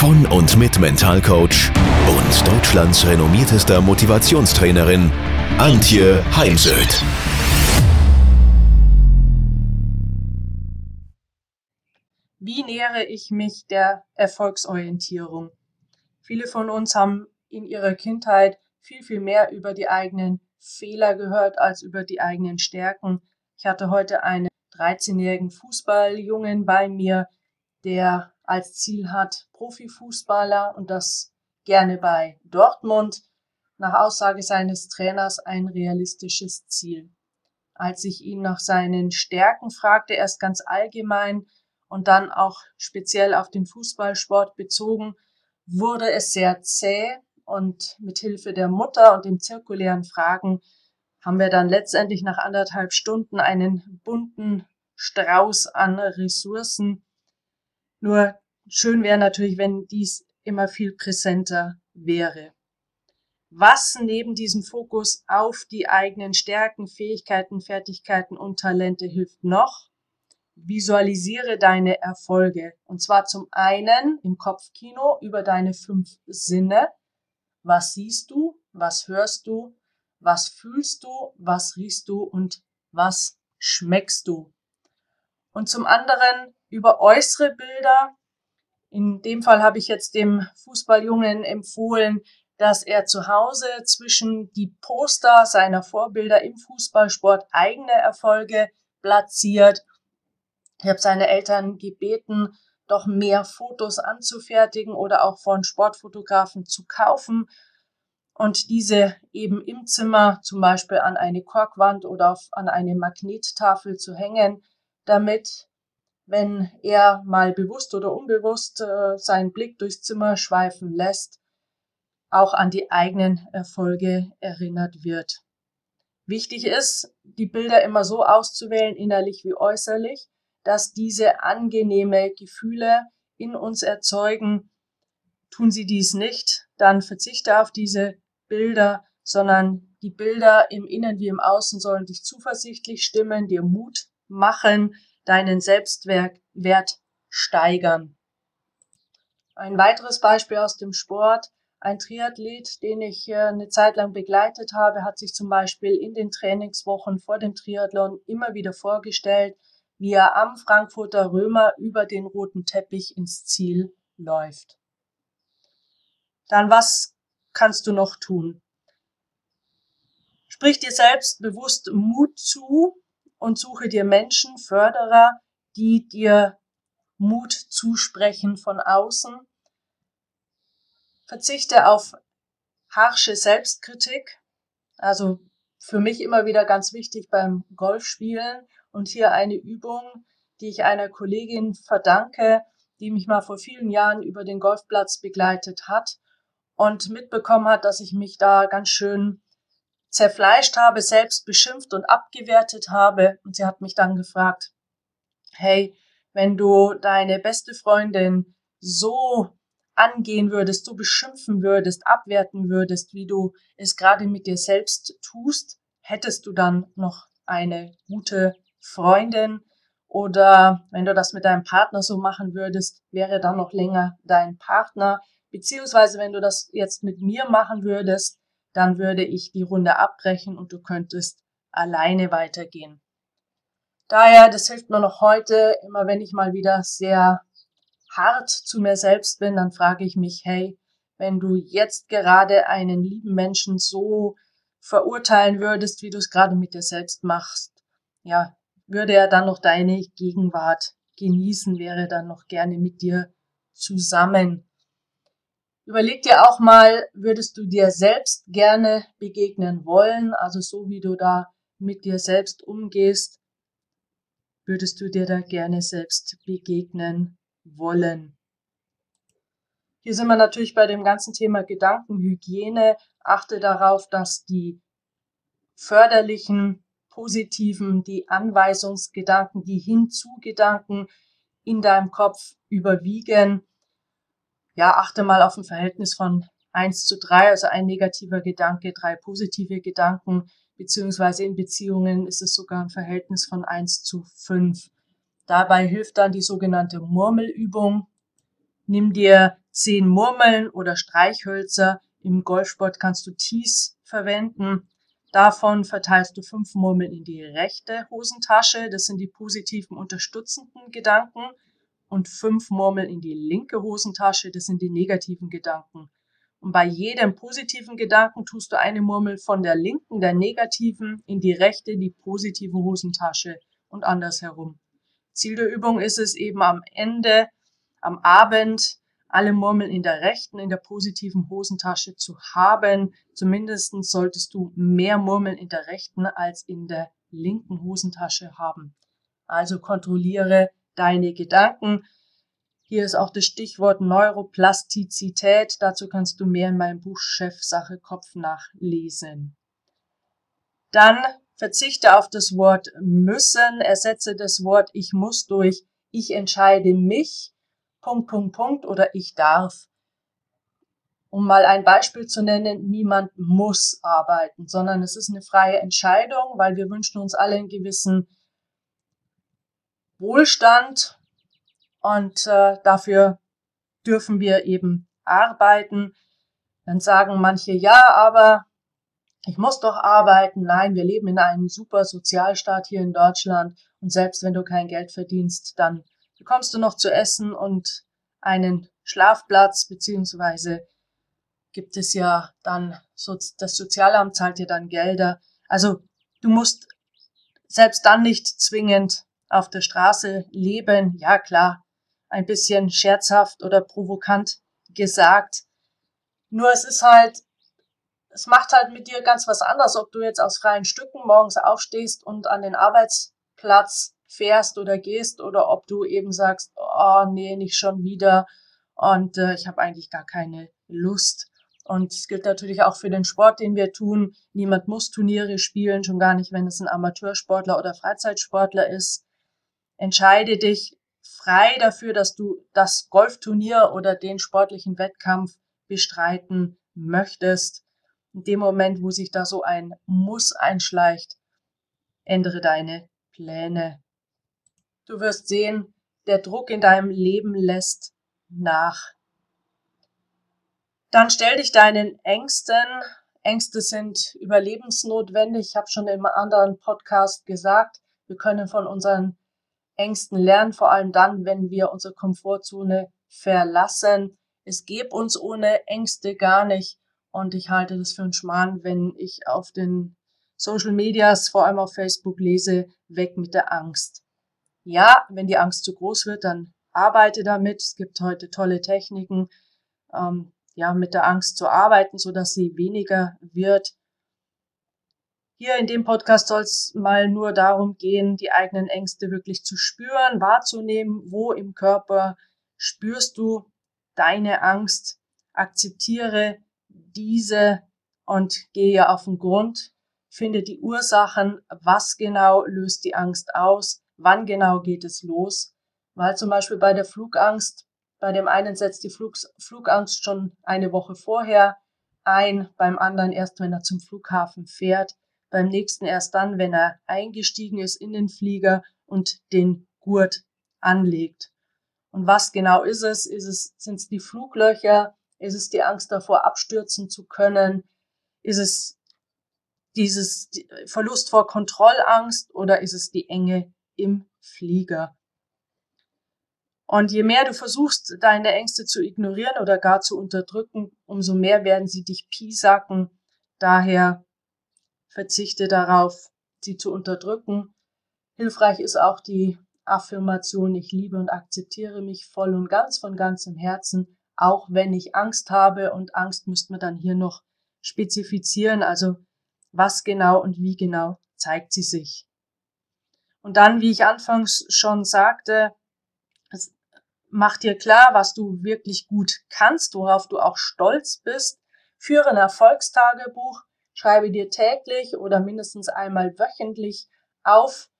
von und mit Mentalcoach und Deutschlands renommiertester Motivationstrainerin Antje Heimsöth. Wie nähere ich mich der Erfolgsorientierung? Viele von uns haben in ihrer Kindheit viel, viel mehr über die eigenen Fehler gehört als über die eigenen Stärken. Ich hatte heute einen 13-jährigen Fußballjungen bei mir, der als Ziel hat, Profifußballer und das gerne bei Dortmund. Nach Aussage seines Trainers ein realistisches Ziel. Als ich ihn nach seinen Stärken fragte, erst ganz allgemein und dann auch speziell auf den Fußballsport bezogen, wurde es sehr zäh und mit Hilfe der Mutter und den zirkulären Fragen haben wir dann letztendlich nach anderthalb Stunden einen bunten Strauß an Ressourcen nur schön wäre natürlich, wenn dies immer viel präsenter wäre. Was neben diesem Fokus auf die eigenen Stärken, Fähigkeiten, Fertigkeiten und Talente hilft noch? Visualisiere deine Erfolge. Und zwar zum einen im Kopfkino über deine fünf Sinne. Was siehst du? Was hörst du? Was fühlst du? Was riechst du? Und was schmeckst du? Und zum anderen über äußere Bilder. In dem Fall habe ich jetzt dem Fußballjungen empfohlen, dass er zu Hause zwischen die Poster seiner Vorbilder im Fußballsport eigene Erfolge platziert. Ich habe seine Eltern gebeten, doch mehr Fotos anzufertigen oder auch von Sportfotografen zu kaufen und diese eben im Zimmer zum Beispiel an eine Korkwand oder an eine Magnettafel zu hängen, damit wenn er mal bewusst oder unbewusst äh, seinen Blick durchs Zimmer schweifen lässt, auch an die eigenen Erfolge erinnert wird. Wichtig ist, die Bilder immer so auszuwählen, innerlich wie äußerlich, dass diese angenehme Gefühle in uns erzeugen. Tun sie dies nicht, dann verzichte auf diese Bilder, sondern die Bilder im Innen wie im Außen sollen dich zuversichtlich stimmen, dir Mut machen, deinen Selbstwert steigern. Ein weiteres Beispiel aus dem Sport. Ein Triathlet, den ich äh, eine Zeit lang begleitet habe, hat sich zum Beispiel in den Trainingswochen vor dem Triathlon immer wieder vorgestellt, wie er am Frankfurter Römer über den roten Teppich ins Ziel läuft. Dann was kannst du noch tun? Sprich dir selbst bewusst Mut zu, und suche dir Menschen, Förderer, die dir Mut zusprechen von außen. Verzichte auf harsche Selbstkritik. Also für mich immer wieder ganz wichtig beim Golfspielen und hier eine Übung, die ich einer Kollegin verdanke, die mich mal vor vielen Jahren über den Golfplatz begleitet hat und mitbekommen hat, dass ich mich da ganz schön zerfleischt habe, selbst beschimpft und abgewertet habe. Und sie hat mich dann gefragt, hey, wenn du deine beste Freundin so angehen würdest, so beschimpfen würdest, abwerten würdest, wie du es gerade mit dir selbst tust, hättest du dann noch eine gute Freundin oder wenn du das mit deinem Partner so machen würdest, wäre dann noch länger dein Partner, beziehungsweise wenn du das jetzt mit mir machen würdest, dann würde ich die Runde abbrechen und du könntest alleine weitergehen. Daher, das hilft mir noch heute, immer wenn ich mal wieder sehr hart zu mir selbst bin, dann frage ich mich, hey, wenn du jetzt gerade einen lieben Menschen so verurteilen würdest, wie du es gerade mit dir selbst machst, ja, würde er dann noch deine Gegenwart genießen, wäre dann noch gerne mit dir zusammen. Überleg dir auch mal, würdest du dir selbst gerne begegnen wollen, also so wie du da mit dir selbst umgehst, würdest du dir da gerne selbst begegnen wollen. Hier sind wir natürlich bei dem ganzen Thema Gedankenhygiene. Achte darauf, dass die förderlichen, positiven, die Anweisungsgedanken, die Hinzugedanken in deinem Kopf überwiegen. Ja, achte mal auf ein Verhältnis von 1 zu 3, also ein negativer Gedanke, drei positive Gedanken, beziehungsweise in Beziehungen ist es sogar ein Verhältnis von 1 zu 5. Dabei hilft dann die sogenannte Murmelübung. Nimm dir zehn Murmeln oder Streichhölzer. Im Golfsport kannst du Tees verwenden. Davon verteilst du fünf Murmeln in die rechte Hosentasche. Das sind die positiven unterstützenden Gedanken. Und fünf Murmeln in die linke Hosentasche. Das sind die negativen Gedanken. Und bei jedem positiven Gedanken tust du eine Murmel von der linken, der negativen, in die rechte, die positive Hosentasche und andersherum. Ziel der Übung ist es eben am Ende, am Abend, alle Murmeln in der rechten, in der positiven Hosentasche zu haben. Zumindest solltest du mehr Murmeln in der rechten als in der linken Hosentasche haben. Also kontrolliere deine Gedanken. Hier ist auch das Stichwort Neuroplastizität. Dazu kannst du mehr in meinem Buch Chefsache Kopf nachlesen. Dann verzichte auf das Wort müssen, ersetze das Wort ich muss durch ich entscheide mich Punkt, Punkt, Punkt oder ich darf. Um mal ein Beispiel zu nennen, niemand muss arbeiten, sondern es ist eine freie Entscheidung, weil wir wünschen uns alle einen gewissen Wohlstand und äh, dafür dürfen wir eben arbeiten. Dann sagen manche, ja, aber ich muss doch arbeiten. Nein, wir leben in einem super Sozialstaat hier in Deutschland und selbst wenn du kein Geld verdienst, dann bekommst du noch zu essen und einen Schlafplatz, beziehungsweise gibt es ja dann, so, das Sozialamt zahlt dir dann Gelder. Also du musst selbst dann nicht zwingend auf der Straße leben. Ja klar, ein bisschen scherzhaft oder provokant gesagt. Nur es ist halt, es macht halt mit dir ganz was anderes, ob du jetzt aus freien Stücken morgens aufstehst und an den Arbeitsplatz fährst oder gehst oder ob du eben sagst, oh nee, nicht schon wieder und äh, ich habe eigentlich gar keine Lust. Und es gilt natürlich auch für den Sport, den wir tun. Niemand muss Turniere spielen, schon gar nicht, wenn es ein Amateursportler oder Freizeitsportler ist. Entscheide dich frei dafür, dass du das Golfturnier oder den sportlichen Wettkampf bestreiten möchtest. In dem Moment, wo sich da so ein Muss einschleicht, ändere deine Pläne. Du wirst sehen, der Druck in deinem Leben lässt nach. Dann stell dich deinen Ängsten. Ängste sind überlebensnotwendig. Ich habe schon im anderen Podcast gesagt, wir können von unseren Ängsten lernen, vor allem dann, wenn wir unsere Komfortzone verlassen. Es geht uns ohne Ängste gar nicht. Und ich halte das für einen Schmarrn, wenn ich auf den Social Medias, vor allem auf Facebook lese, weg mit der Angst. Ja, wenn die Angst zu groß wird, dann arbeite damit. Es gibt heute tolle Techniken, ähm, ja, mit der Angst zu arbeiten, so dass sie weniger wird. Hier in dem Podcast soll es mal nur darum gehen, die eigenen Ängste wirklich zu spüren, wahrzunehmen, wo im Körper spürst du deine Angst, akzeptiere diese und gehe auf den Grund, finde die Ursachen, was genau löst die Angst aus, wann genau geht es los. Weil zum Beispiel bei der Flugangst, bei dem einen setzt die Flug, Flugangst schon eine Woche vorher ein, beim anderen erst, wenn er zum Flughafen fährt, beim nächsten erst dann, wenn er eingestiegen ist in den Flieger und den Gurt anlegt. Und was genau ist es? Ist es, sind es die Fluglöcher? Ist es die Angst davor, abstürzen zu können? Ist es dieses Verlust vor Kontrollangst oder ist es die Enge im Flieger. Und je mehr du versuchst, deine Ängste zu ignorieren oder gar zu unterdrücken, umso mehr werden sie dich piesacken. Daher verzichte darauf, sie zu unterdrücken. Hilfreich ist auch die Affirmation, ich liebe und akzeptiere mich voll und ganz von ganzem Herzen, auch wenn ich Angst habe. Und Angst müsste man dann hier noch spezifizieren, also was genau und wie genau zeigt sie sich. Und dann, wie ich anfangs schon sagte, Mach dir klar, was du wirklich gut kannst, worauf du auch stolz bist. Führe ein Erfolgstagebuch, schreibe dir täglich oder mindestens einmal wöchentlich auf,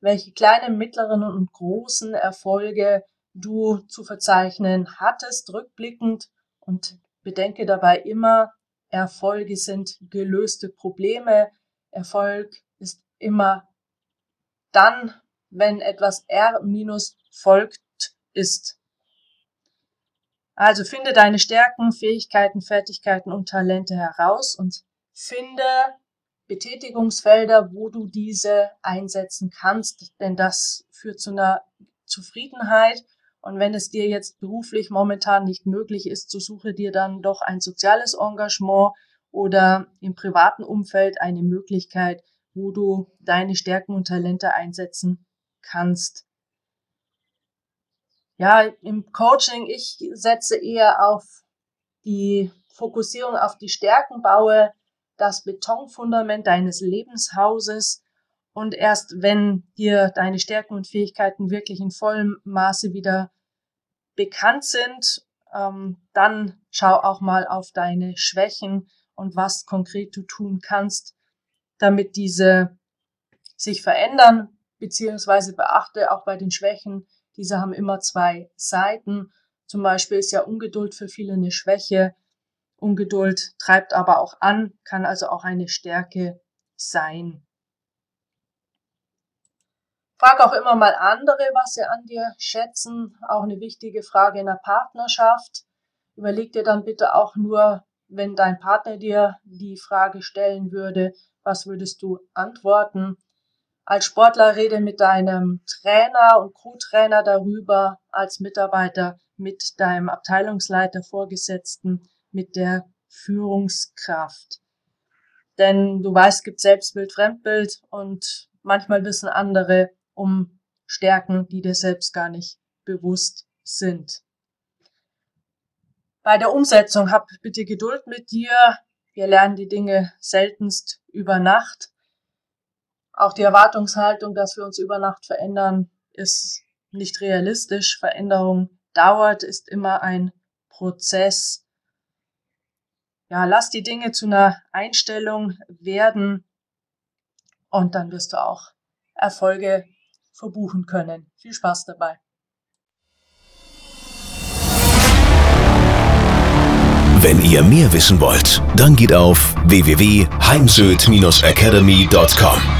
welche kleinen, mittleren und großen Erfolge du zu verzeichnen hattest, rückblickend und bedenke dabei immer, Erfolge sind gelöste Probleme. Erfolg ist immer dann, wenn etwas R minus folgt ist. Also finde deine Stärken, Fähigkeiten, Fertigkeiten und Talente heraus und finde Betätigungsfelder, wo du diese einsetzen kannst, denn das führt zu einer Zufriedenheit. Und wenn es dir jetzt beruflich momentan nicht möglich ist, so suche dir dann doch ein soziales Engagement oder im privaten Umfeld eine Möglichkeit, wo du deine Stärken und Talente einsetzen kannst. Ja, im Coaching, ich setze eher auf die Fokussierung auf die Stärken, baue das Betonfundament deines Lebenshauses und erst wenn dir deine Stärken und Fähigkeiten wirklich in vollem Maße wieder bekannt sind, ähm, dann schau auch mal auf deine Schwächen und was konkret du tun kannst, damit diese sich verändern, beziehungsweise beachte auch bei den Schwächen, diese haben immer zwei Seiten. Zum Beispiel ist ja Ungeduld für viele eine Schwäche. Ungeduld treibt aber auch an, kann also auch eine Stärke sein. Frag auch immer mal andere, was sie an dir schätzen. Auch eine wichtige Frage in der Partnerschaft. Überleg dir dann bitte auch nur, wenn dein Partner dir die Frage stellen würde, was würdest du antworten? Als Sportler rede mit deinem Trainer und Co-Trainer darüber, als Mitarbeiter mit deinem Abteilungsleiter, Vorgesetzten, mit der Führungskraft. Denn du weißt, es gibt Selbstbild, Fremdbild und manchmal wissen andere um Stärken, die dir selbst gar nicht bewusst sind. Bei der Umsetzung hab bitte Geduld mit dir. Wir lernen die Dinge seltenst über Nacht. Auch die Erwartungshaltung, dass wir uns über Nacht verändern, ist nicht realistisch. Veränderung dauert, ist immer ein Prozess. Ja, lass die Dinge zu einer Einstellung werden und dann wirst du auch Erfolge verbuchen können. Viel Spaß dabei. Wenn ihr mehr wissen wollt, dann geht auf www.heimsöd-academy.com